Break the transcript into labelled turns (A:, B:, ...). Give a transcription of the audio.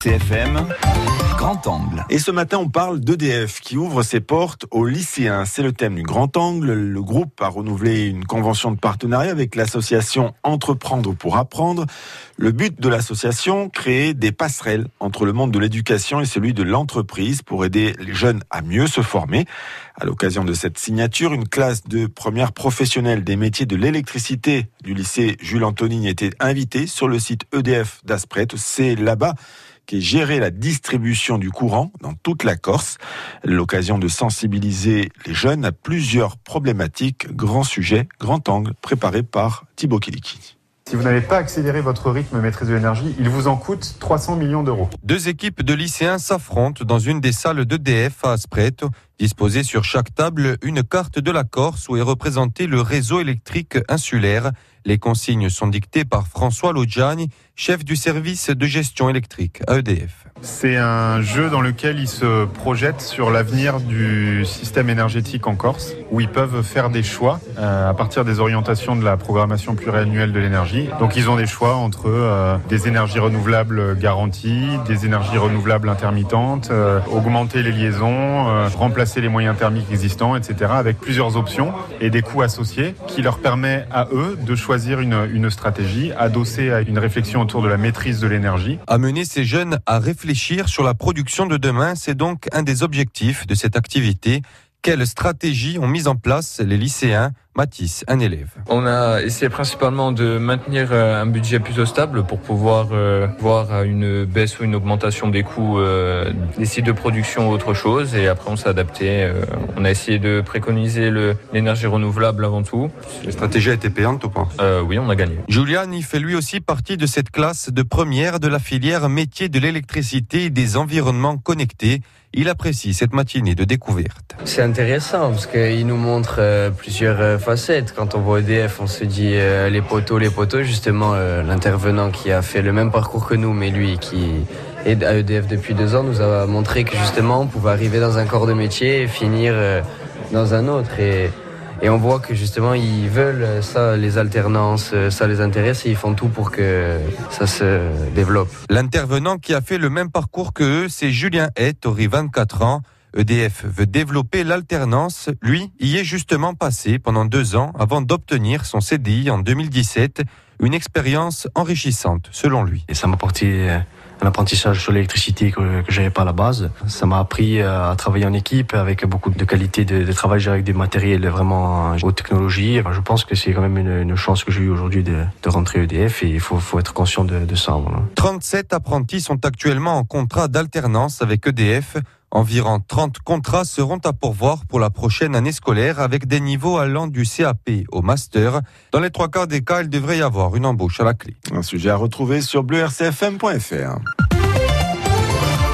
A: CFM, Grand Angle.
B: Et ce matin, on parle d'EDF qui ouvre ses portes aux lycéens. C'est le thème du Grand Angle. Le groupe a renouvelé une convention de partenariat avec l'association Entreprendre pour apprendre. Le but de l'association, créer des passerelles entre le monde de l'éducation et celui de l'entreprise pour aider les jeunes à mieux se former. À l'occasion de cette signature, une classe de première professionnelle des métiers de l'électricité du lycée Jules Antonini était invitée sur le site EDF d'Aspret. C'est là-bas qui est gérer la distribution du courant dans toute la Corse. L'occasion de sensibiliser les jeunes à plusieurs problématiques. Grand sujet, grand angle, préparé par Thibaut Kiliki.
C: Si vous n'avez pas accéléré votre rythme maîtrise de l'énergie, il vous en coûte 300 millions d'euros.
D: Deux équipes de lycéens s'affrontent dans une des salles d'EDF à Aspreto. Disposée sur chaque table une carte de la Corse où est représenté le réseau électrique insulaire. Les consignes sont dictées par François Loggiani, chef du service de gestion électrique à EDF.
C: C'est un jeu dans lequel ils se projettent sur l'avenir du système énergétique en Corse, où ils peuvent faire des choix euh, à partir des orientations de la programmation pluriannuelle de l'énergie. Donc ils ont des choix entre euh, des énergies renouvelables garanties, des énergies renouvelables intermittentes, euh, augmenter les liaisons, remplacer les moyens thermiques existants, etc. avec plusieurs options et des coûts associés qui leur permet à eux de choisir une, une stratégie adossée à une réflexion autour de la maîtrise de l'énergie.
D: Amener ces jeunes à réfléchir réfléchir sur la production de demain, c'est donc un des objectifs de cette activité. Quelles stratégies ont mis en place les lycéens Mathis, un élève.
E: On a essayé principalement de maintenir euh, un budget plutôt stable pour pouvoir euh, voir une baisse ou une augmentation des coûts euh, des sites de production ou autre chose. Et après, on s'est adapté. On a essayé de préconiser l'énergie renouvelable avant tout.
C: La stratégie a été payante ou pas?
E: Oui, on a gagné.
D: Julian y fait lui aussi partie de cette classe de première de la filière métier de l'électricité et des environnements connectés. Il apprécie cette matinée de découverte.
F: C'est intéressant parce qu'il nous montre plusieurs quand on voit EDF, on se dit euh, les poteaux, les poteaux. Justement, euh, l'intervenant qui a fait le même parcours que nous, mais lui qui est à EDF depuis deux ans, nous a montré que justement, on pouvait arriver dans un corps de métier et finir euh, dans un autre. Et on voit que justement, ils veulent ça, les alternances, ça les intéresse et ils font tout pour que ça se développe.
D: L'intervenant qui a fait le même parcours que eux, c'est Julien Hett, 24 ans. EDF veut développer l'alternance. Lui y est justement passé pendant deux ans avant d'obtenir son CDI en 2017. Une expérience enrichissante, selon lui.
G: Et ça m'a apporté euh, un apprentissage sur l'électricité que, j'avais pas à la base. Ça m'a appris euh, à travailler en équipe avec beaucoup de qualité de, travail avec des matériels vraiment haute technologie. je pense que c'est quand même une, chance que j'ai eu aujourd'hui de, rentrer EDF et il faut, être conscient de, de ça.
D: 37 apprentis sont actuellement en contrat d'alternance avec EDF. Environ 30 contrats seront à pourvoir pour la prochaine année scolaire avec des niveaux allant du CAP au master. Dans les trois quarts des cas, il devrait y avoir une embauche à la clé.
B: Un sujet à retrouver sur bleurcfm.fr.